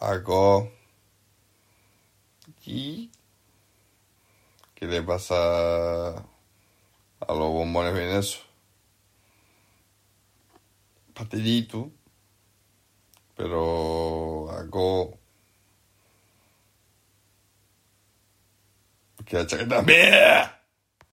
Hago. ¿Y qué le pasa a los bombones bien eso? Pero hago. Que la chaqueta mía.